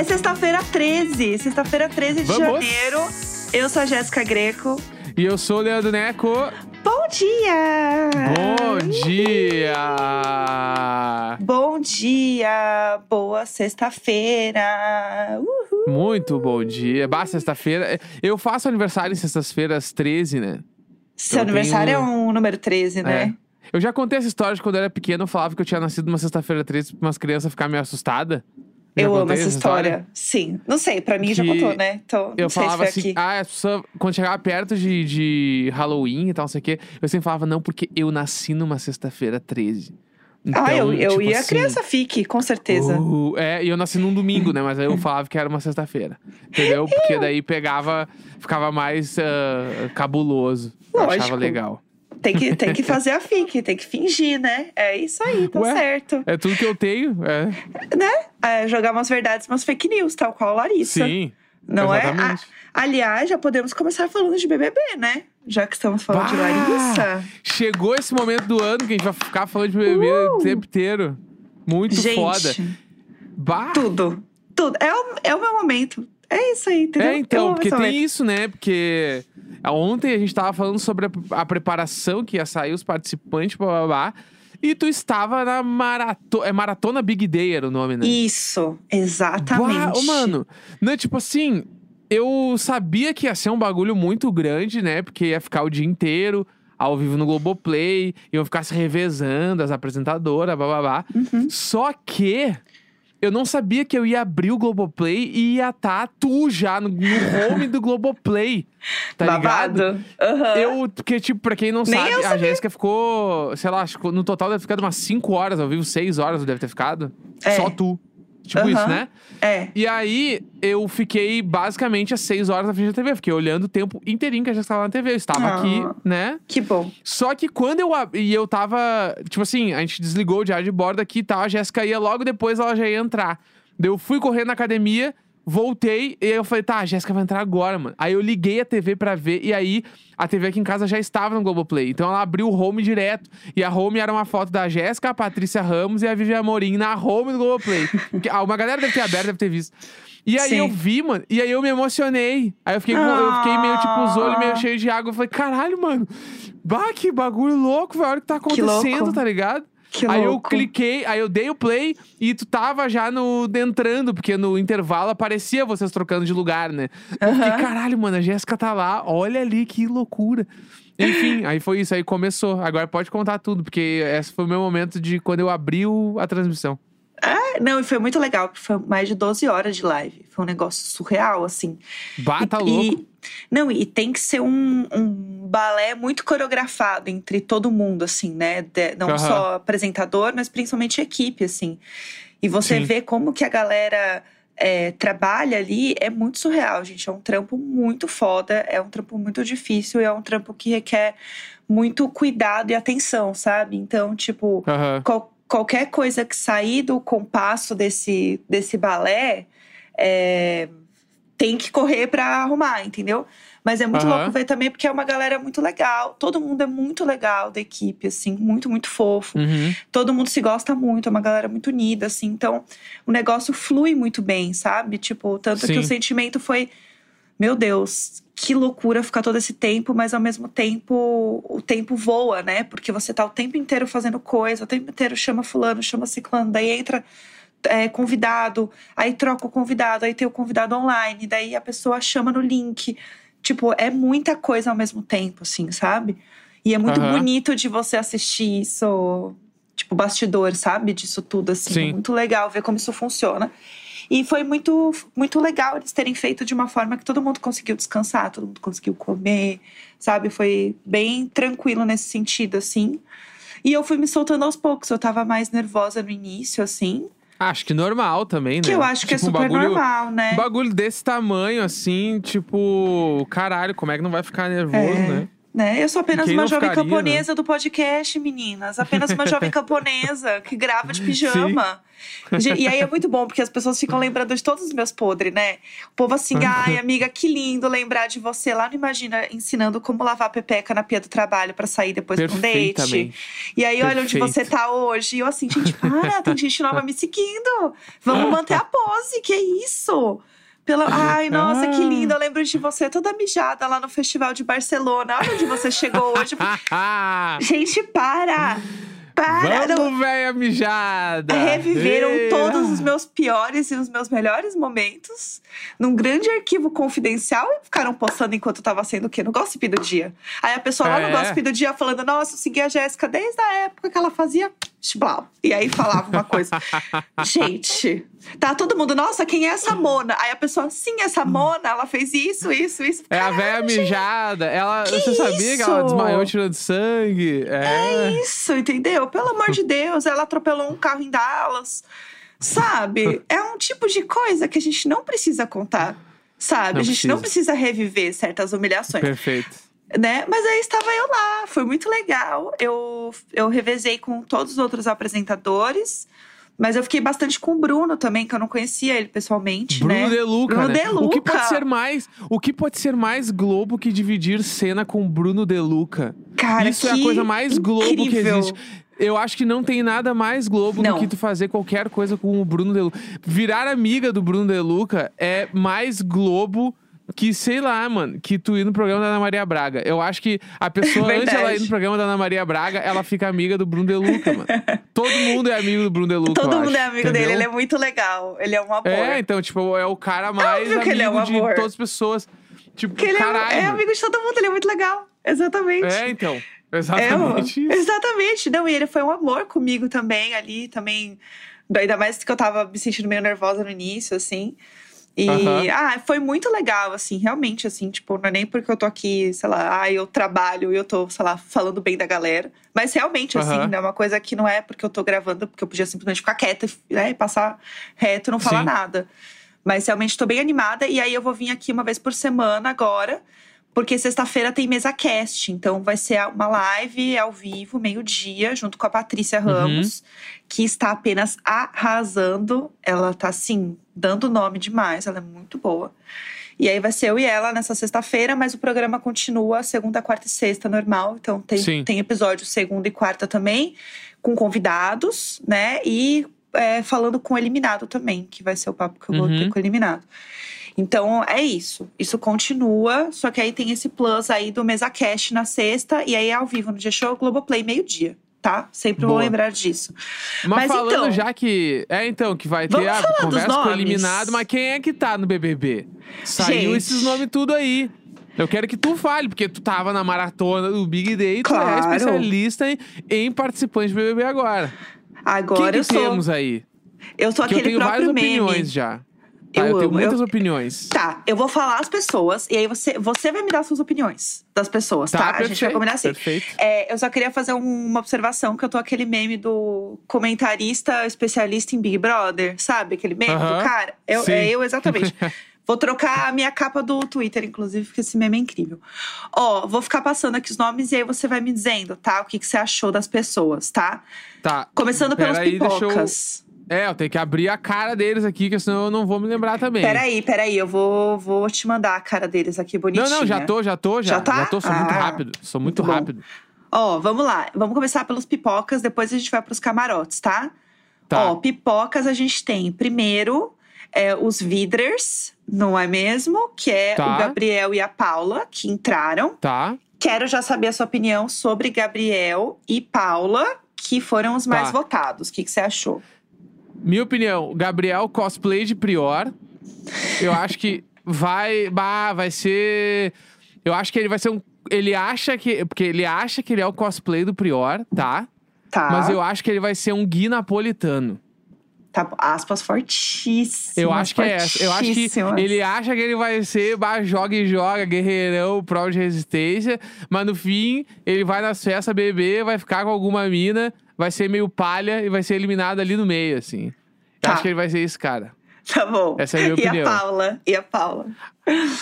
é sexta-feira 13. Sexta-feira 13 de Vamos. janeiro. Eu sou a Jéssica Greco. E eu sou o Leandro Neco. Bom dia! Bom dia! Bom dia! Boa sexta-feira! Uhul! Muito bom dia. Bah, sexta-feira. Eu faço aniversário em sextas-feiras 13, né? Seu Eu aniversário tenho- é um número 13, né? É. Eu já contei essa história de quando eu era pequeno, eu falava que eu tinha nascido numa sexta-feira 13 pra umas crianças ficarem meio assustadas. Já Eu amo essa história. Sim. Não sei, pra mim já Que contou, né? Então, não Eu sei falava se assim, aqui. ah, as pessoas, quando chegava perto de, de Halloween e tal, não sei o quê, eu sempre falava, não, porque eu nasci numa sexta-feira 13. Então, ah, eu, eu tipo ia assim, criança fique, com certeza. Uh, é, e eu nasci num domingo, né? Mas aí eu falava que era uma sexta-feira. Entendeu? Porque daí pegava, ficava mais ah, cabuloso. Eu achava Lógico. legal. Tem, que, tem que fazer a fique, tem que fingir, né? É isso aí, tá Ué? certo. É tudo que eu tenho, é. Né? É, jogar umas verdades, umas fake news, tal qual a Larissa. Sim. Não é? exatamente. A- aliás, já podemos começar falando de BBB, né? Já que estamos falando de Bah! Larissa. Chegou esse momento do ano que a gente vai ficar falando de bebê Uh! o tempo inteiro. Muito Gente, foda. Bah! tudo. Tudo. É o, é o meu momento. É isso aí, entendeu? É, então, porque tem momento. isso, né? Porque ontem a gente tava falando sobre a, a preparação que ia sair os participantes, blá blá blá. E tu estava na maratona. É Maratona Big Day era o nome, né? Isso, exatamente. Ô, mano, né, tipo assim, eu sabia que ia ser um bagulho muito grande, né? Porque ia ficar o dia inteiro ao vivo no Globoplay, iam ficar se revezando, as apresentadoras, blá blá blá. Uhum. Só que eu não sabia que eu ia abrir o Globoplay e ia estar tu já no, no home do Globoplay. Tá ligado? Babado. Aham. Eu, porque, tipo, pra quem não Nem sabe, a. Jéssica ficou, sei lá, no total deve ter ficado umas 5 horas ao vivo, 6 horas deve ter ficado. É. Só tu. Tipo Aham. isso, né? É. E aí, eu fiquei basicamente às 6 horas na frente da TV. Fiquei olhando o tempo inteirinho que a Jéssica estava na TV. Eu estava Ah. aqui, né? Que bom. Só que quando eu e eu tava, tipo assim, a gente desligou o diário de bordo aqui e tal, a Jéssica ia logo depois ela já ia entrar. Daí eu fui correndo na academia, voltei e aí eu falei, tá, a Jéssica vai entrar agora, mano. Aí eu liguei a TV pra ver e aí a TV aqui em casa já estava no Globoplay. Então ela abriu o home direto. E a home era uma foto da Jéssica, a Patrícia Ramos e a Vivi Amorim na home do Globoplay. Que- ah, uma galera deve ter aberto, deve ter visto. E aí Sim. eu vi, mano, e aí eu me emocionei. Aí eu fiquei, com- eu fiquei meio, tipo, os olhos meio Ah. cheios de água. Eu falei, caralho, mano. Bah, que bagulho louco, velho. Olha o que tá Que acontecendo, tá ligado? Que aí eu louco. cliquei, aí eu dei o play e tu tava já no entrando, porque no intervalo aparecia vocês trocando de lugar, né? Eu fiquei, Aham. caralho, mano, a Jéssica tá lá, olha ali que loucura. Enfim, aí foi isso, aí começou. Agora pode contar tudo, porque esse foi o meu momento de quando eu abri o- a transmissão. É, não, e foi muito legal, porque foi mais de 12 horas de live. Foi um negócio surreal, assim. Bah, tá E- louco. Não, e tem que ser um, um balé muito coreografado entre todo mundo, assim, né? De- não Aham. só apresentador, mas principalmente equipe, assim. E você Sim. vê como que a galera é, trabalha ali, é muito surreal, gente. É um trampo muito foda, é um trampo muito difícil, e é um trampo que requer muito cuidado e atenção, sabe? Então, tipo, Aham. qual- qualquer coisa que sair do compasso desse, desse balé é, tem que correr pra arrumar, entendeu? Mas é muito Aham. louco ver também, porque é uma galera muito legal. Todo mundo é muito legal da equipe, assim, muito, muito fofo. Uhum. Todo mundo se gosta muito, é uma galera muito unida, assim. Então, o negócio flui muito bem, sabe? Tipo, tanto que Sim. o sentimento foi: meu Deus, que loucura ficar todo esse tempo, mas ao mesmo tempo o tempo voa, né? Porque você tá o tempo inteiro fazendo coisa, o tempo inteiro chama fulano, chama ciclano, daí entra é, convidado, aí troca o convidado, aí tem o convidado online, daí a pessoa chama no link. Tipo, é muita coisa ao mesmo tempo, assim, sabe? E é muito Aham. bonito de você assistir isso, tipo, bastidor, sabe? Disso tudo, assim. Sim. É muito legal ver como isso funciona. E foi muito, muito legal eles terem feito de uma forma que todo mundo conseguiu descansar, todo mundo conseguiu comer, sabe? Foi bem tranquilo nesse sentido, assim. E eu fui me soltando aos poucos. Eu tava mais nervosa no início, assim. Acho que normal também, né? Que eu acho que é Tipo, um super bagulho, normal, né? Um bagulho desse tamanho, assim, tipo, caralho, como é que não vai ficar nervoso, É. né? Né? Eu sou apenas uma jovem ficaria, né? camponesa do podcast, meninas. Apenas uma jovem camponesa que grava de pijama. Ge- E aí é muito bom, porque as pessoas ficam lembrando de todos os meus podres, né? O povo assim, ai, amiga, que lindo lembrar de você lá no Imagina ensinando como lavar a pepeca na pia do trabalho pra sair depois pra um date. E aí, olha onde você tá hoje. E eu assim, gente, para, tem gente nova me seguindo. Vamos manter a pose, que isso? Pela... Ai, nossa, que Ah. lindo. Eu lembro de você toda mijada lá no Festival de Barcelona. Olha onde você chegou hoje. Gente, para! Para! Não- Vamos, velha mijada! Reviveram todos os meus piores e os meus melhores momentos num grande arquivo confidencial e ficaram postando enquanto eu tava sendo o quê? No Gossip do Dia. Aí a pessoa lá no É. Gossip do Dia falando: Nossa, eu segui a Jéssica desde a época que ela fazia. Blau. E aí falava uma coisa. Gente, tá todo mundo, nossa, quem é essa Mona? Aí a pessoa, sim, essa Mona, ela fez isso, isso, isso. É a velha mijada. Ela, você sabia que ela isso? desmaiou tirando sangue? É. Isso, entendeu? Pelo amor de Deus, ela atropelou um carro em Dallas. Sabe? É um tipo de coisa que a gente não precisa contar. Sabe? Não a gente não precisa. precisa reviver certas humilhações, Perfeito. né? Mas aí estava eu lá, foi muito legal. Eu, eu revezei com todos os outros apresentadores. Mas eu fiquei bastante com o Bruno também, que eu não conhecia ele pessoalmente, Bruno né? De Luca, Bruno né? De O que Luca. pode ser mais, o que pode ser mais Globo que dividir cena com Bruno De Luca? Cara, Isso é a coisa mais Globo que incrível. existe. Eu acho que não tem nada mais Globo Não. do que tu fazer qualquer coisa com o Bruno De Luca. Virar amiga do Bruno De Luca é mais Globo que, sei lá, mano, que tu ir no programa da Ana Maria Braga. Eu acho que a pessoa, antes ela ir no programa da Ana Maria Braga, ela fica amiga do Bruno De Luca, mano. Todo mundo é amigo do Bruno De Luca. Todo mundo acho, é amigo entendeu? dele, ele é muito legal. Ele é um amor. É, então, tipo, é o cara mais óbvio que ele é um amigo de todas as pessoas. Tipo, Porque ele é- caralho. é, amigo de todo mundo, ele é muito legal. Exatamente. É, então. É, Exatamente isso. Exatamente. Não, e ele foi um amor comigo também ali, também. Ainda mais que eu tava me sentindo meio nervosa no início, assim. E, ah, foi muito legal, assim, realmente, assim, tipo, não é nem porque eu tô aqui, sei lá, ah, eu trabalho e eu tô, sei lá, falando bem da galera. Mas realmente, assim, Aham. é uma coisa que não é porque eu tô gravando, porque eu podia simplesmente ficar quieta né, e passar reto e não falar Sim. nada. Mas realmente tô bem animada. E aí eu vou vir aqui uma vez por semana agora. Porque sexta-feira tem mesa cast, então vai ser uma live ao vivo, meio-dia, junto com a Patrícia Uhum. Ramos, que está apenas arrasando. Ela tá assim, dando nome demais, ela é muito boa. E aí vai ser eu e ela nessa sexta-feira, mas o programa continua segunda, quarta e sexta, normal. Então tem, Sim. tem episódio segunda e quarta também, com convidados, né? E é, falando com o eliminado também, que vai ser o papo que eu vou Uhum. ter com o eliminado. Então é isso. Isso continua, só que aí tem esse plus aí do Mesa Cash na sexta e aí é ao vivo no G-Show Globoplay meio-dia, tá? Sempre vou Boa. lembrar disso. Mas, Mas falando então- já que. É, então, que vai ter a conversa com o eliminado, mas quem é que tá no BBB? Saiu Gente. esses nomes tudo aí. Eu quero que tu fale, porque tu tava na maratona do Big Day, tu é Claro. especialista em, em participantes do BBB agora. Agora Quem que eu sou. temos aí? Eu sou Que eu aquele tenho várias próprio meme. opiniões já. Tá, Eu eu, tenho amo, muitas eu- opiniões. Tá, eu vou falar as pessoas e aí você, você vai me dar suas opiniões das pessoas, tá? a gente vai combinar assim. Perfeito. É, eu só queria fazer um- uma observação que eu tô aquele meme do comentarista especialista em Big Brother, sabe? Aquele meme Aham, do cara. Eu, sim. é eu exatamente. Vou trocar a minha capa do Twitter, inclusive, porque esse meme é incrível. Ó, vou ficar passando aqui os nomes e aí você vai me dizendo, tá? O que, que você achou das pessoas, tá? Tá. Começando Peraí, deixa eu- pipocas. É, eu tenho que abrir a cara deles aqui, que senão eu não vou me lembrar também. Peraí, peraí, eu vou, vou te mandar a cara deles aqui bonitinha. Não, não, já tô, já tô, já. Já tá? tô, sou muito Ah, rápido. Sou muito, muito rápido. Ó, vamos lá. Vamos começar pelos pipocas, depois a gente vai pros camarotes, tá? Tá. Ó, pipocas a gente tem primeiro é, os Viders, não é mesmo? Que é Tá. o Gabriel e a Paula, que entraram. Tá. Quero já saber a sua opinião sobre Gabriel e Paula, que foram os mais Tá. votados. O que, que você achou? Minha opinião, Gabriel cosplay de Prior. Eu acho que vai. Bah, vai ser. Eu acho que ele vai ser um. Ele acha que. Porque ele acha que ele é o cosplay do Prior, tá? Tá. Mas eu acho que ele vai ser um Gui napolitano. Tá, aspas fortíssimas. Eu acho que é essa. Eu acho que ele acha que ele vai ser bah, joga e joga, guerreirão, prol de resistência. Mas no fim, ele vai nas festas beber, vai ficar com alguma mina, vai ser meio palha e vai ser eliminado ali no meio, assim. Eu Tá. acho que ele vai ser esse cara. Tá bom. Essa é a minha e opinião. a Paula? E a Paula?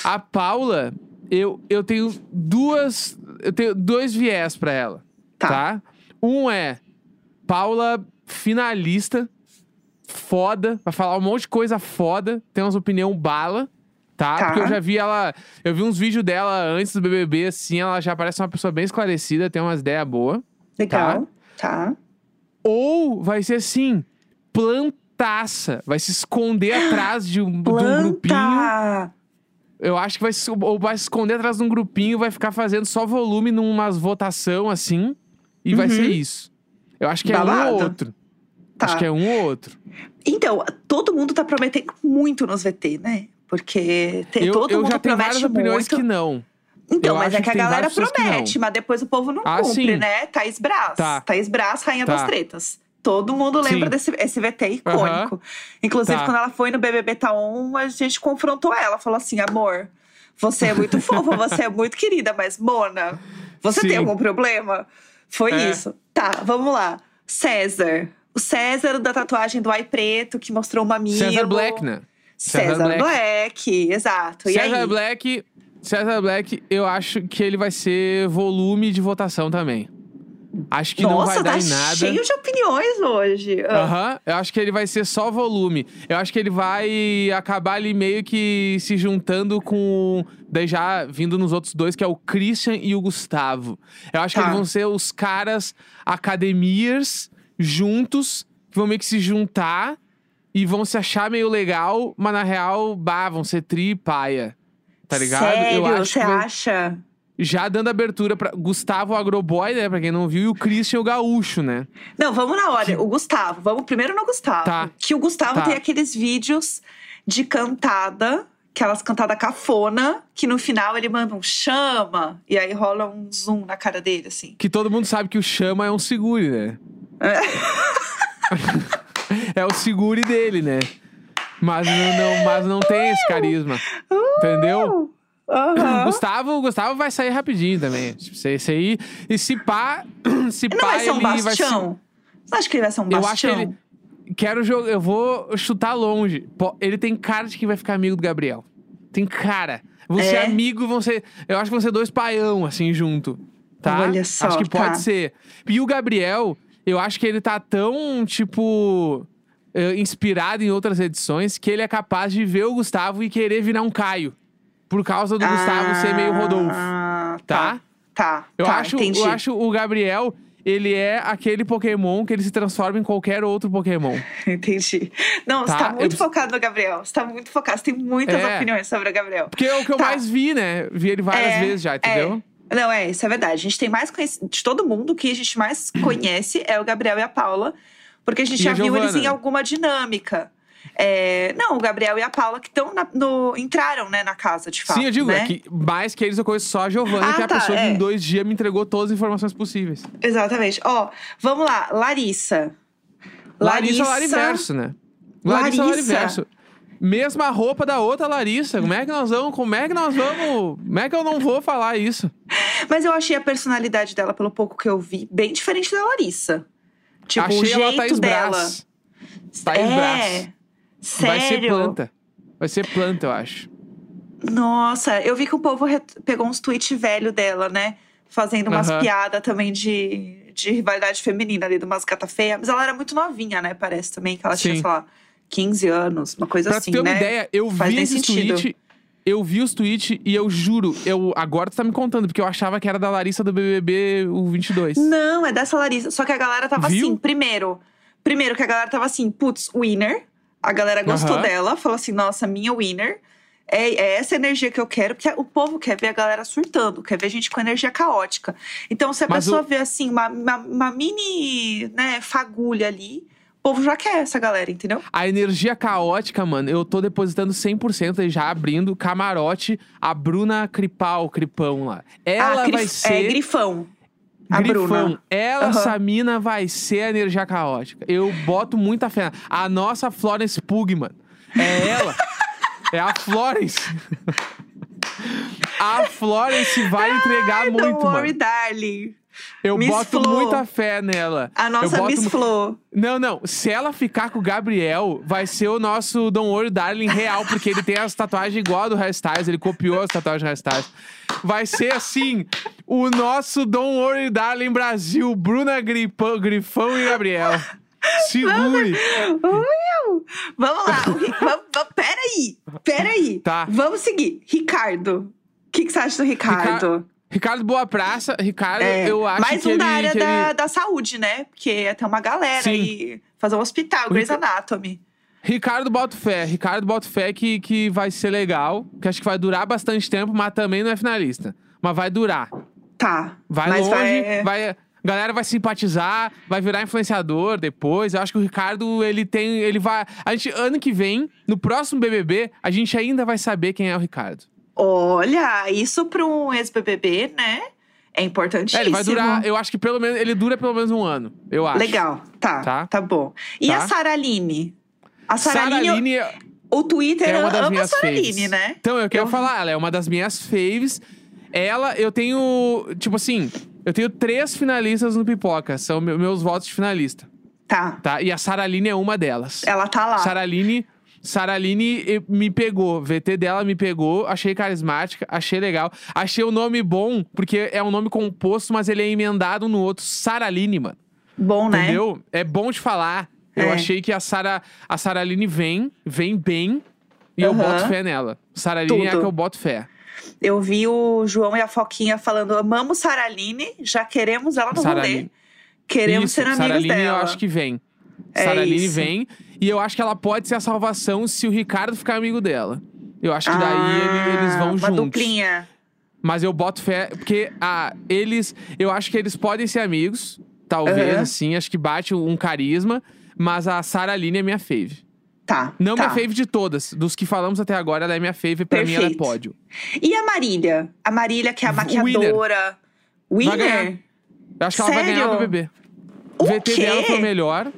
A Paula, eu, eu tenho duas. Eu tenho dois viés pra ela. Tá. Tá. Um é Paula finalista, foda, vai falar um monte de coisa foda, tem umas opinião bala, tá? Tá. Porque eu já vi ela, eu vi uns vídeos dela antes do BBB, assim, ela já parece uma pessoa bem esclarecida, tem umas ideias boas. Legal. Tá. Ou vai ser assim, plantaça, vai se esconder atrás de um, de um grupinho. Eu acho que vai se, ou vai se esconder atrás de um grupinho, vai ficar fazendo só volume numas votação assim, e vai Uhum. ser isso. Eu acho que é um ou outro. Tá. Acho que é um ou outro. Então, todo mundo tá prometendo muito nos VT, né? Porque tem, eu todo eu mundo já tenho promete várias opiniões muito. que não. Então, eu mas é que que a galera promete, mas depois o povo não Ah, cumpre, sim. né? Thaís Braz. Tá. Thaís Braz, rainha Tá. das tretas. Todo mundo lembra Sim. desse esse VT icônico. Inclusive, Tá. quando ela foi no BBB Taon, a gente confrontou ela. Falou assim, amor, você é muito fofa, você é muito querida, mas Mona, você Sim. tem algum problema? Foi É. isso. Tá, vamos lá. César. O César da tatuagem do Ai Preto, que mostrou uma amigo. César Black, né? César, César Black. Black. exato. César? Black. César Black, eu acho que ele vai ser volume de votação também. Acho que não Nossa, vai dar tá em nada. cheio de opiniões hoje. Ah, Aham, eu acho que ele vai ser só volume. Eu acho que ele vai acabar ali meio que se juntando com. Daí já vindo nos outros dois, que é o Christian e o Gustavo. Eu acho Tá. que eles vão ser os caras academias juntos, que vão meio que se juntar e vão se achar meio legal, mas na real, bah, vão ser tri e paia. Tá ligado? Sério, eu acho você que vai- acha? Já dando abertura pra Gustavo Agroboy, né? Pra quem não viu, e o Christian o Gaúcho, né? Não, vamos na ordem. O Gustavo. Vamos primeiro no Gustavo. Tá. Que o Gustavo Tá. tem aqueles vídeos de cantada, aquelas cantadas cafona, que no final ele manda um chama, e aí rola um zoom na cara dele, assim. Que todo mundo sabe que o Chama é um segure, né? é o segure dele, né? Mas não, não- mas não tem esse carisma. Entendeu? Aham. Gustavo, Gustavo vai sair rapidinho também. Esse, esse aí. E se pá. Se Não pá, vai ser um ele vai ser. Você acha que ele vai ser um Eu bastião? acho que ele. Quero jogar. Eu vou chutar longe. Ele tem cara de que vai ficar amigo do Gabriel. Tem cara. Vão ser É? amigo, vão ser. Eu acho que vão ser dois paião, assim, junto. Tá? Olha só, Acho que pode tá. ser. E o Gabriel, eu acho que ele tá tão, tipo. Eh, Inspirado em outras edições, que ele é capaz de ver o Gustavo e querer virar um Caio. Por causa do Gustavo ser meio Rodolfo. Ah, Tá? Tá, Eu, tá, acho, entendi. eu acho o Gabriel, ele é aquele Pokémon que ele se transforma em qualquer outro Pokémon. Entendi. Não, Tá, você tá muito eu- focado no Gabriel. Você tá muito focado. Você tem muitas É. opiniões sobre o Gabriel. Porque é o que eu Tá. mais vi, né? Vi ele várias É, vezes já, entendeu? é. Não, é, isso é verdade. A gente tem mais conhecido. De todo mundo, o que a gente mais conhece é o Gabriel e a Paula. Porque a gente E já a viu eles em alguma dinâmica. É, não, o Gabriel e a Paula que estão no. entraram, né, na casa, de fato. Sim, eu digo, né? é que mais que eles eu conheço só a Giovana, Ah, que é a tá, pessoa que é. em dois dias me entregou todas as informações possíveis. Exatamente. Ó, vamos lá, Larissa. Larissa Lariverso, né? Larissa Larissa. Lariverso. Mesma roupa da outra Larissa. Como é que nós vamos? Como é que nós vamos? Como é que eu não vou falar isso? Mas eu achei a personalidade dela, pelo pouco que eu vi, bem diferente da Larissa. Tipo, Achei o jeito ela Thaís dela. Brás. Thaís é, Brás. Sério? Vai ser planta. Vai ser planta, eu acho. Nossa, eu vi que o povo pegou uns tweets velho dela, né? Fazendo umas Aham. piadas também de, de rivalidade feminina ali, de umas gata feia. Mas ela era muito novinha, né? Parece também que ela tinha, Sim. sei lá, 15 anos, uma coisa Pra assim, tu ter uma né? ideia, eu Faz vi nem esses sentido. tweets. Eu vi os tweets e eu juro, eu agora tu tá me contando, porque eu achava que era da Larissa do BBB o 22. Não, é dessa Larissa. Só que a galera tava Viu? assim, primeiro. Primeiro que a galera tava assim, putz, winner. A galera gostou Aham. dela, falou assim, nossa, minha winner. É, é essa energia que eu quero, porque o povo quer ver a galera surtando, quer ver gente com energia caótica. Então, se a Mas pessoa o- vê assim, uma, uma, uma mini né, fagulha ali, povo já quer essa galera, entendeu? A energia caótica, mano, eu tô depositando 100% e já abrindo camarote a Bruna Cripal, Cripão lá. Ela ah, grif- vai ser. É grifão. A Grifão. Bruna. Ela, Aham. essa mina, vai ser a energia caótica. Eu boto muita fé. A nossa Florence Pug, mano. É ela. é a Florence. a Florence vai entregar Ai, muito, Don't worry, mano. darling. Eu Miss boto Flo. muita fé nela. A nossa eu boto Miss Flo. Não, não. Se ela ficar com o Gabriel, vai ser o nosso Don't Worry Darling real, porque ele tem as tatuagens igual a do Styles, ele copiou as tatuagens do Styles. Vai ser assim, o nosso Don't Worry Darling Brasil, Bruna Gripão, Grifão e Gabriel. Segure. Vamos lá. vamos, vamos, peraí. Peraí. Tá. Vamos seguir. Ricardo. O que, que você acha do Ricardo? Ricardo Boa Praça, Ricardo, É, eu acho mais que um ele... da área que da, ele- da saúde, né? Porque ia ter uma galera Sim. aí. Fazer um hospital, O Grey's Anatomy. Ricardo Boto Fé, Ricardo Boto Fé que, que vai ser legal, que acho que vai durar bastante tempo, mas também não é finalista. Mas vai durar. Tá. Vai mas longe, vai... vai... A galera vai simpatizar, vai virar influenciador depois. Eu acho que o Ricardo, ele tem. Ele vai. A gente, ano que vem, no próximo BBB, a gente ainda vai saber quem é o Ricardo. Olha, isso para um ex-BBB, né? É importantíssimo. É, ele vai durar. Eu acho que pelo menos. Ele dura pelo menos um ano. Eu acho. Legal, tá, Tá. tá, bom. E Tá. a Sara Aline? A Sara Sara Aline, Aline o Twitter é uma das ama a minhas Sara faves. Aline, né? Então, eu quero Eu- falar, ela é uma das minhas faves. Ela, eu tenho. Tipo assim, eu tenho três finalistas no Pipoca. São me- meus votos de finalista, Tá. tá? E a Sara Aline é uma delas. Ela tá lá. Saraline, Saraline eh, me pegou. VT dela me pegou. Achei carismática, achei legal. Achei o nome bom, porque é um nome composto, mas ele é emendado no outro. Saraline, mano. Bom, né? Entendeu? É bom de falar. Eu É. achei que a Sara, a Saraline vem, vem bem. E eu Aham. boto fé nela. Saraline é a que eu boto fé. Eu vi o João e a Foquinha falando: amamos Sara Aline, já queremos ela no rolê. Saraline. Queremos Isso, ser amigos Saraline dela. eu acho que vem. É Saraline isso. vem. E eu acho que ela pode ser a salvação se o Ricardo ficar amigo dela. Eu acho que daí Ah, ele- eles vão uma juntos. duplinha. Mas eu boto fé, porque ah, eles. Eu acho que eles podem ser amigos. Talvez, Aham. assim. Acho que bate um carisma. Mas a Sara Aline é minha fave. Tá. Não tá. minha fave de todas. Dos que falamos até agora, ela é minha fave. Pra mim, ela é Perfeito. pódio. E a Marília? A Marília, que é a Winner. maquiadora. Winner? ganhar. Eu acho que ela vai ganhar Sério? do bebê. O VT quê? dela foi o melhor.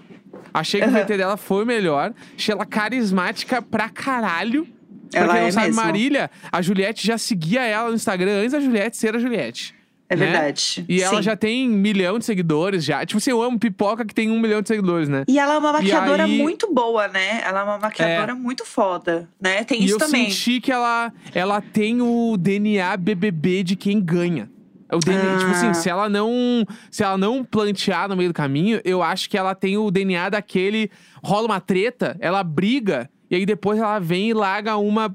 Achei que o VT dela foi o melhor. Achei ela carismática pra caralho. Pra Ela quem não é sabe, mesmo. Marília, a Juliette já seguia ela no Instagram antes da Juliette ser a Juliette. É né? verdade. E ela Sim. já tem um milhão de seguidores já. Tipo assim, eu amo pipoca que tem um milhão de seguidores, né? E ela é uma maquiadora aí- muito boa, né? Ela é uma maquiadora muito foda, né? Tem e isso eu também. senti que ela, ela tem o DNA BBB de quem ganha. O DNA, Ah. Tipo assim, se ela não se ela não plantear no meio do caminho, eu acho que ela tem o DNA daquele rola uma treta, ela briga e aí depois ela vem e larga uma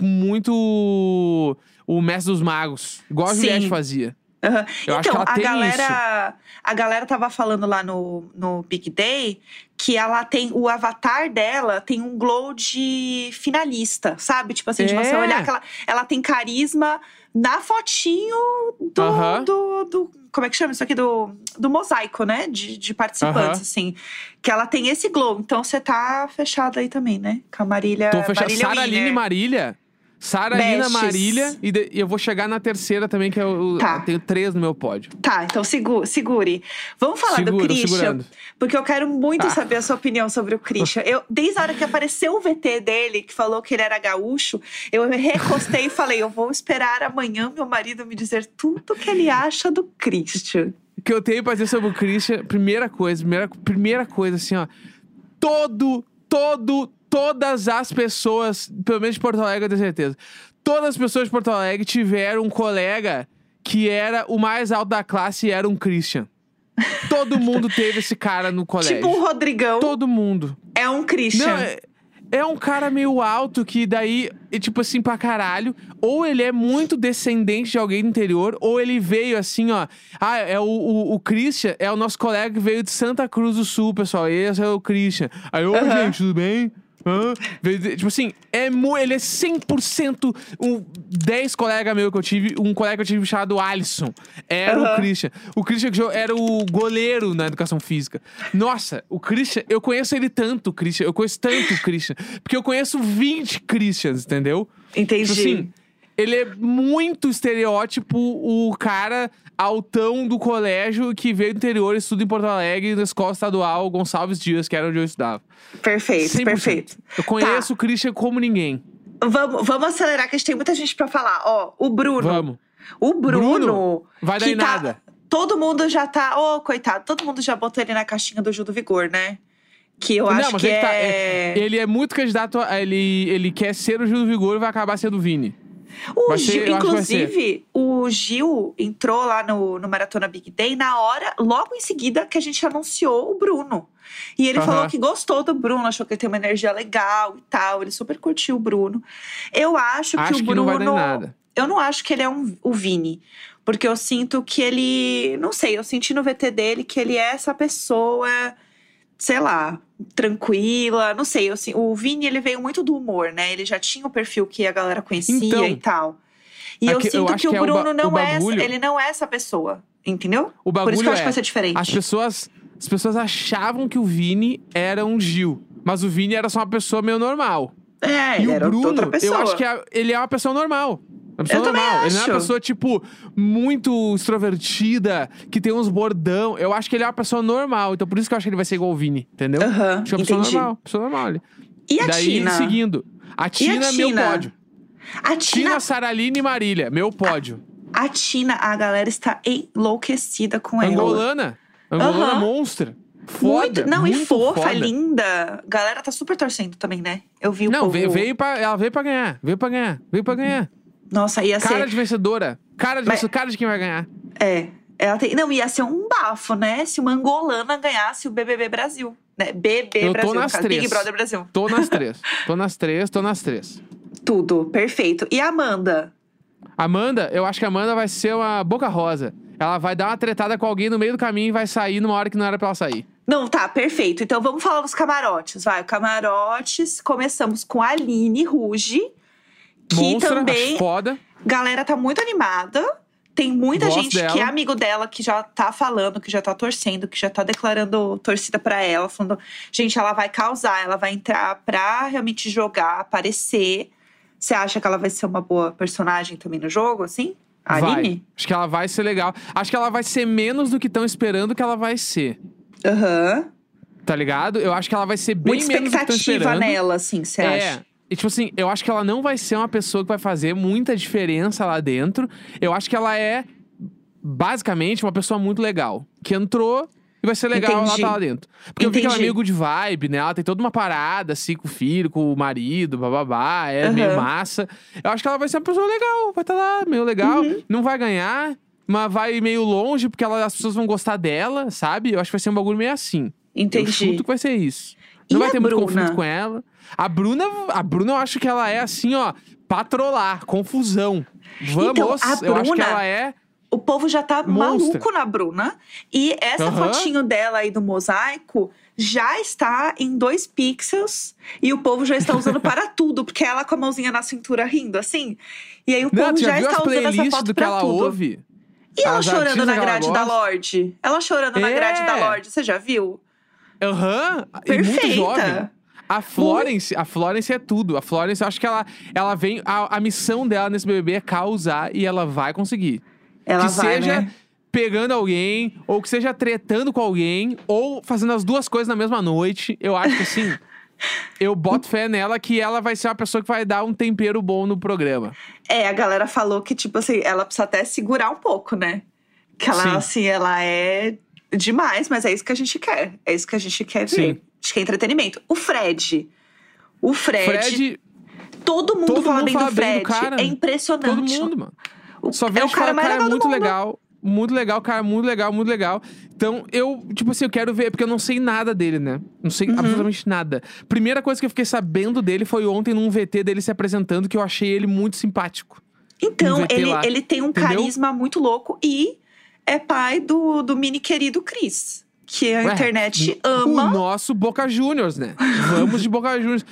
muito o mestre dos magos, igual a Sim. Juliette fazia. Aham. Eu acho então, que ela a galera, a galera tava falando lá no, no Big Day que ela tem o avatar dela tem um glow de finalista, sabe? Tipo assim, de você É. olhar que ela, ela tem carisma na fotinho do, do, do- como é que chama isso aqui do, do mosaico, né? De, de participantes, assim, que ela tem esse glow. Então você tá fechada aí também, né? Com a Marília. Tô. Marília Sara Aline. Marília. Sara Bestes. Marília. E, de- e eu vou chegar na terceira também, que eu, Tá. eu tenho três no meu pódio. Tá, então segure. segure. Vamos falar do Seguro, Christian. segurando. Porque eu quero muito Ah. saber a sua opinião sobre o Christian. Eu, desde a hora que apareceu o VT dele, que falou que ele era gaúcho, eu recostei e falei: eu vou esperar amanhã meu marido me dizer tudo que ele acha do Christian. O que eu tenho pra dizer sobre o Christian, primeira coisa, primeira, primeira coisa, assim, ó. Todo, todo, todas as pessoas, pelo menos de Porto Alegre, eu tenho certeza. Todas as pessoas de Porto Alegre tiveram um colega que era o mais alto da classe e era um Christian. Todo mundo teve esse cara no colégio. Tipo o Rodrigão Todo mundo. é um Christian. Não, é, é um cara meio alto que daí, é tipo assim, pra caralho. Ou ele é muito descendente de alguém do interior, ou ele veio assim, ó. Ah, é o, o, o Christian, é o nosso colega que veio de Santa Cruz do Sul, pessoal. Esse é o Christian. Aí, ô, Aham. gente, tudo bem? Hã? Tipo assim, é mu- ele é 100% um 10 colega meu que eu tive, um colega que eu tive chamado Alisson. Era o Aham. Christian. O Christian era o goleiro na educação física. Nossa, o Christian, eu conheço ele tanto, o Christian. Eu conheço tanto o Christian. Porque eu conheço 20 Christians, entendeu? Entendi. Tipo assim, ele é muito estereótipo o cara altão do colégio que veio do interior, estuda em Porto Alegre, na escola estadual Gonçalves Dias, que era onde eu estudava. perfeito, 100%. perfeito. Eu conheço o Christian como ninguém. Vamos, vamos acelerar, que a gente tem muita gente pra falar. Ó, o Bruno. Vamos. O Bruno. Bruno? Vai dar em tá- nada. todo mundo já tá. Ô, coitado, todo mundo já botou ele na caixinha do Gil do Vigor, né? Que eu Não, acho que aí que tá, é. Ele é muito candidato. A, ele, ele quer ser o Gil do Vigor e vai acabar sendo o Vini. O Gil, ser. inclusive, o Gil entrou lá no, no Maratona Big Day na hora, logo em seguida, que a gente anunciou o Bruno. E ele Aham. falou que gostou do Bruno, achou que ele tem uma energia legal e tal. Ele super curtiu o Bruno. Eu acho, Acho que o que Bruno. não vai dar nada. Eu não acho que ele é um, o Vini. Porque eu sinto que ele. Não sei, eu senti no VT dele que ele é essa pessoa, sei lá, tranquila. Não sei, sin- o Vini ele veio muito do humor, né? Ele já tinha o perfil que a galera conhecia Então, e tal. E é eu que eu sinto acho que o que é o Bruno ba- não o é. essa- bagulho- Ele não é essa pessoa. Entendeu? O Por isso que bagulho eu acho é, que vai ser diferente. As pessoas, as pessoas achavam que o Vini era um Gil. Mas o Vini era só uma pessoa meio normal. É, E ele o era Bruno, outra pessoa. eu acho que é- ele é uma pessoa normal. Uma pessoa Eu normal. Ele não é acho. uma pessoa, tipo, muito extrovertida, que tem uns bordão. Eu acho que ele é uma pessoa normal. Então por isso que eu acho que ele vai ser igual o Vini, entendeu? Aham, Acho que é uma pessoa entendi. normal. Pessoa normal. E a Daí, Tina? seguindo. A Tina, é meu pódio. A Tina, Tina, Saraline e Marília, meu pódio. a Tina, a galera está enlouquecida com ela. Angolana. Angolana Aham. monstra. Foda. muito, não, e muito fofa, foda. linda. A galera tá super torcendo também, né? Eu vi o Não, povo. veio, veio pra, ela veio pra ganhar. Veio pra ganhar. Veio pra ganhar. Nossa, ia Cara ser. de vencedora. Cara de Mas- vencedora. Cara de quem vai ganhar. É. Ela tem... Não, ia ser um bafo, né? Se uma angolana ganhasse o BBB Brasil. Né? BB Eu tô Brasil, no nas caso, três. Big Brother Brasil. Tô nas três. tô nas três, tô nas três. Tudo, perfeito. E a Amanda? Amanda, eu acho que a Amanda vai ser uma boca rosa. Ela vai dar uma tretada com alguém no meio do caminho e vai sair numa hora que não era pra ela sair. Não, tá, perfeito. Então vamos falar dos camarotes. Vai, camarotes. Começamos com a Aline Ruge, que Monstra, também. foda. Galera tá muito animada. Tem muita Gosto gente dela. que é amigo dela, que já tá falando, que já tá torcendo, que já tá declarando torcida pra ela, falando: gente, ela vai causar, ela vai entrar pra realmente jogar, aparecer. Você acha que ela vai ser uma boa personagem também no jogo, assim? A vai. Aline? Acho que ela vai ser legal. Acho que ela vai ser menos do que estão esperando que ela vai ser. Aham. Tá ligado? Eu acho que ela vai ser bem Muita menos do que estão expectativa esperando. nela, assim, você É. acha? E, tipo assim, eu acho que ela não vai ser uma pessoa que vai fazer muita diferença lá dentro. Eu acho que ela é, basicamente, uma pessoa muito legal. Que entrou e vai ser legal ela Entendi. tá lá dentro. Porque eu vi que ela é Entendi. meio good vibe, né? Ela tem toda uma parada, assim, com o filho, com o marido, bababá. É meio Aham. massa. Eu acho que ela vai ser uma pessoa legal. Vai estar lá, meio legal. Uhum. Não vai ganhar, mas vai meio longe, porque ela- as pessoas vão gostar dela, sabe? Eu acho que vai ser um bagulho meio assim. Eu Entendi. chuto que vai ser isso. E Não vai a ter muito Bruna? conflito com ela. A Bruna, a Bruna, eu acho que ela é assim, ó, patrolar, confusão. Vamos, Então, a eu acho que Bruna- ela é. O povo já tá Monstra. maluco na Bruna. E essa Aham. fotinho dela aí do mosaico já está em dois pixels. E o povo já está usando para tudo, porque ela com a mãozinha na cintura rindo, assim. E aí o Não, povo já, está usando essa foto do que ela tudo. ouve? E ela As chorando na ela grade da? Lorde? Ela chorando na É. grade da Lorde, você já viu? Aham, e muito jovem. A Florence, a Florence é tudo. A Florence, eu acho que ela, ela vem. A, a missão dela nesse BBB é causar e ela vai conseguir. Ela que vai, seja né? pegando alguém, ou que seja tretando com alguém, ou fazendo as duas coisas na mesma noite. Eu acho que assim. eu boto fé nela que ela vai ser uma pessoa que vai dar um tempero bom no programa. É, a galera falou que, tipo assim, ela precisa até segurar um pouco, né? Que ela, Sim. assim, ela é demais, mas é isso que a gente quer. É isso que a gente quer ver. Sim. Acho que é entretenimento. O Fred. O Fred. Fred, todo mundo todo fala mundo bem fala do bem Fred. do cara. É impressionante. todo mundo, mano. O- Só é vejo o cara mais cara, é muito mundo. legal. Muito legal, cara, muito legal, muito legal. Então, eu, tipo assim, eu quero ver, porque eu não sei nada dele, né? Não sei Uhum. absolutamente nada. Primeira coisa que eu fiquei sabendo dele foi ontem num VT dele se apresentando, que eu achei ele muito simpático. Então, Um ele, lá, ele tem um entendeu? carisma muito louco e é pai do, do mini querido Chris. Que a Ué, internet O ama. nosso Boca Juniors, né? Vamos de Boca Juniors.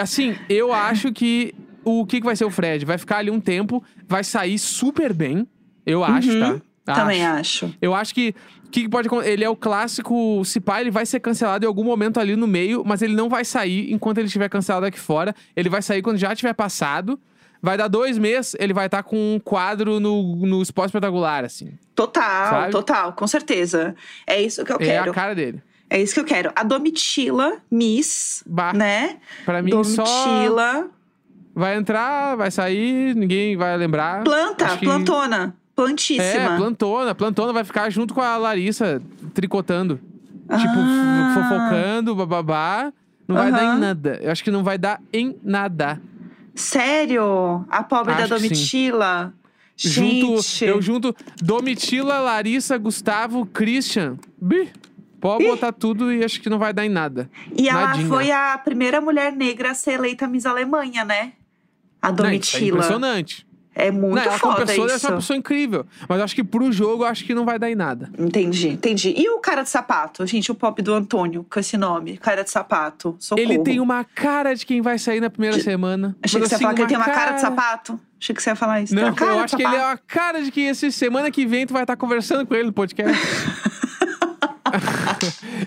Assim, eu acho que o que, que vai ser o Fred? Vai ficar ali um tempo, vai sair super bem. Eu acho, Uhum, tá? Também acho. Eu acho que o que pode ele é o clássico, se pá, ele vai ser cancelado em algum momento ali no meio, mas ele não vai sair enquanto ele estiver cancelado aqui fora. Ele vai sair quando já tiver passado. Vai dar dois meses, ele vai estar com um quadro no, no esporte espetacular, assim. Total, Sabe? total, com certeza. É isso que eu É quero. a cara dele. É isso que eu quero. A Domitila, Miss, Bah, né? pra mim só Domitila. vai entrar, vai sair, ninguém vai lembrar. Planta, que- plantona. plantíssima. É, plantona. Plantona vai ficar junto com a Larissa, tricotando. Tipo, Ah. fofocando, bababá. Não vai dar em nada. Eu acho que não vai dar em nada. Sério? A pobre da Acho sim. Domitila? Junto, Gente. eu junto Domitila, Larissa, Gustavo, Christian. Bi, pode Ih. botar tudo e acho que não vai dar em nada. E ela Nadinha. foi a primeira mulher negra a ser eleita Miss Alemanha, né? A Não, é Domitila. impressionante. É muito não, ela foda pessoa isso. ser uma pessoa incrível. Mas acho que pro jogo, acho que não vai dar em nada. Entendi, entendi. E o cara de sapato? Gente, o pop do Antônio, com esse nome. Cara de sapato. Socorro. Ele tem uma cara de quem vai sair na primeira semana. Achei Mas, que você ia assim, falar que ele tem uma cara de sapato. Achei que você ia falar isso. Não, cara eu de acho que ele é a cara de que essa semana que vem tu vai estar conversando com ele no podcast.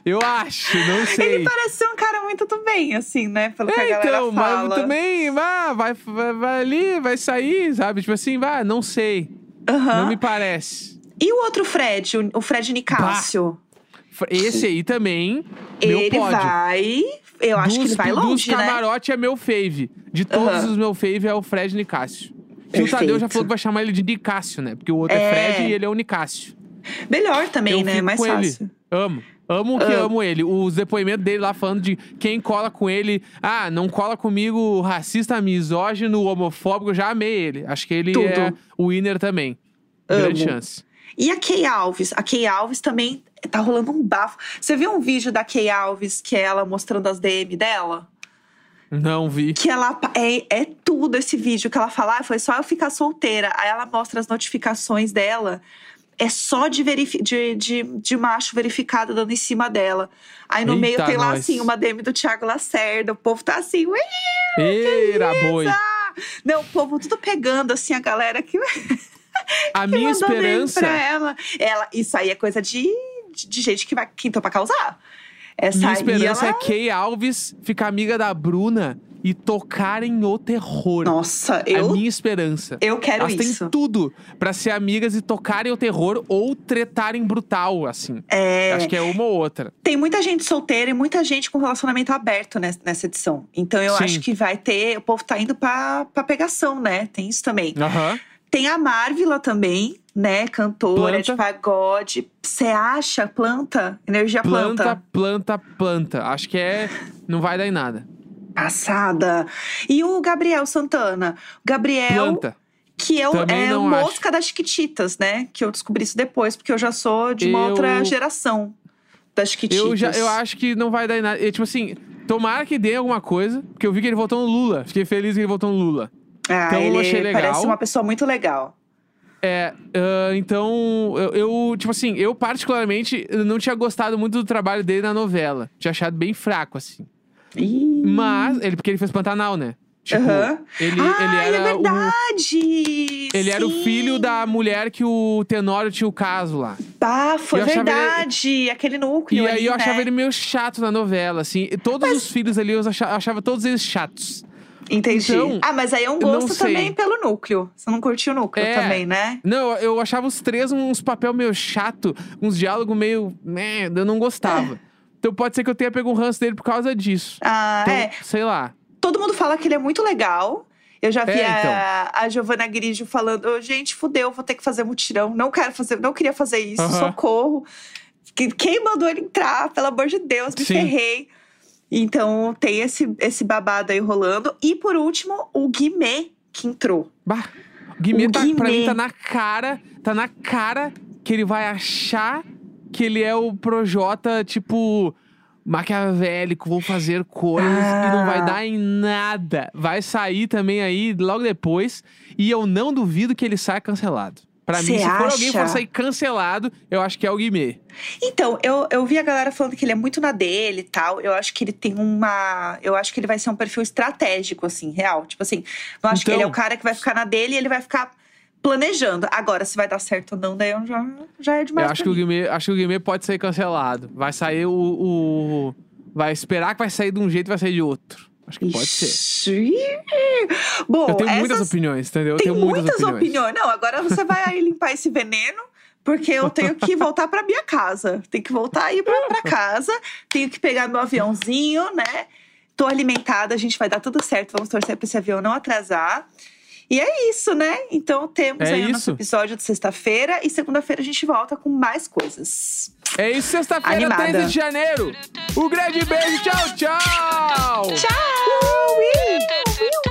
eu acho, não sei. Ele parece ser um cara muito do bem, assim, né? Pelo que a É, galera então, fala. mas também, ah, vai, vai, vai ali, vai sair, sabe? Tipo assim, vai, não sei. Aham. Não me parece. E o outro Fred, o- Fred Nicásio? Esse aí também, meu ele pódio. vai. Eu acho que dos, ele vai dos longe, né? camarote é meu fave. De todos Aham. os meus fave é o Fred Nicásio. Que o Tadeu já falou que vai chamar ele de Nicásio, né? Porque o outro é, É. Fred e ele é o Nicásio. Melhor também, eu né? fico Mais com fácil. ele. Amo. Amo que Amo. amo ele. Os depoimentos dele lá falando de quem cola com ele. Ah, não cola comigo racista, misógino, homofóbico. Já amei ele. Acho que ele Tudo. é o winner também. Amo. Grande chance. E a Kay Alves? A Kay Alves também tá rolando um bafo. Você viu um vídeo da Kay Alves que é ela mostrando as DM dela? Não vi. Que ela é, é tudo esse vídeo que ela fala, ah, foi só eu ficar solteira. Aí ela mostra as notificações dela. É só de, de, de, de macho verificado dando em cima dela. Aí no Eita, meio tem lá nós. assim uma DM do Thiago Lacerda. O povo tá assim, Eira, boi. Não, o povo tudo pegando assim a galera que, A que minha esperança. pra ela. ela. Isso aí é coisa de, de, gente que vai que entrou pra causar. Essa Minha esperança ela... é Kay Alves ficar amiga da Bruna e tocarem o terror. Nossa, É a eu, minha esperança. eu quero Elas isso. têm tudo pra ser amigas e tocarem o terror ou tretarem brutal, assim. É, Acho que é uma ou outra. Tem muita gente solteira e muita gente com relacionamento aberto nes- nessa edição. Então eu Sim. acho que vai ter. O povo tá indo pra, pra pegação, né? Tem isso também. Aham. Tem a Marvila também, né? Cantora Planta. de pagode. Você acha? Planta? Energia planta. Planta, planta, planta. Acho que é. Não vai dar em nada. Passada. E o Gabriel Santana. O Gabriel, Planta. que eu, Também é o acho. mosca das Chiquititas, né? Que eu descobri isso depois, porque eu já sou de uma Eu- outra geração das Chiquititas. Eu, já, eu acho que não vai dar em nada. E, tipo assim, tomara que dê alguma coisa, porque eu vi que ele votou no Lula. Fiquei feliz que ele votou no Lula. Ah, então eu ele achei legal. parece uma pessoa muito legal. É, ah, então, eu, eu, tipo assim, eu particularmente eu não tinha gostado muito do trabalho dele na novela. Tinha achado bem fraco, assim. Ih. Mas, ele, porque ele fez Pantanal, né? Tipo, Aham. ele, ah, ele era é o. verdade! Ele era o Sim. filho da mulher que o Tenório tinha o caso lá. Ah, foi verdade! Aquele núcleo E ali, aí eu né? achava ele meio chato na novela, assim. Todos os filhos ali eu achava, achava todos eles chatos. Entendi. Então, ah, mas aí é um gosto também pelo núcleo. Você não curtiu o núcleo É. também, né? Não, eu- achava os três uns papel meio chato, uns diálogos meio. Né, eu não gostava. Então pode ser que eu tenha pego um ranço dele por causa disso. Ah, Então, é. sei lá. Todo mundo fala que ele é muito legal. Eu já vi É, a, então. a Giovanna Grigio falando: "Ô, gente, fudeu, vou ter que fazer mutirão. Não quero fazer, não queria fazer isso, socorro. Que- Quem mandou ele entrar? Pelo amor de Deus, me Sim. ferrei. Então tem esse, esse babado aí rolando. E por último, o Guimê que entrou. Bah, o Guimê, O tá, pra Guimê. mim tá na cara, tá na cara que ele vai achar que ele é o Projota, tipo, maquiavélico, vou fazer coisas e não vai Ah. dar em nada. Vai sair também aí logo depois e eu não duvido que ele saia cancelado. Pra mim, Cê se for alguém que for acha? sair cancelado, eu acho que é o Guimê. Então, eu, eu vi a galera falando que ele é muito na dele e tal. Eu acho que ele tem uma. Eu acho que ele vai ser um perfil estratégico, assim, real. Tipo assim, eu acho que Então- ele é o cara que vai ficar na dele e ele vai ficar planejando. Agora, se vai dar certo ou não, daí eu já, já é demais. eu acho que, o. Guimê, acho que o Guimê pode sair cancelado. Vai sair o, o- Vai esperar que vai sair de um jeito e vai sair de outro. Acho que pode ser. Bom, Eu tenho muitas essas- opiniões, entendeu? Eu Tem tenho muitas, muitas opiniões. opiniões. Não, agora você vai aí limpar esse veneno, porque eu tenho que voltar pra minha casa. Tenho que voltar aí pra casa. Tenho que pegar meu aviãozinho, né? Tô alimentada, a gente vai dar tudo certo. Vamos torcer pra esse avião não atrasar. E é isso, né? Então temos É aí o nosso episódio de sexta-feira e segunda-feira a gente volta com mais coisas. É isso, sexta-feira, Animada. 13 de janeiro. Um grande beijo, tchau, tchau! Tchau!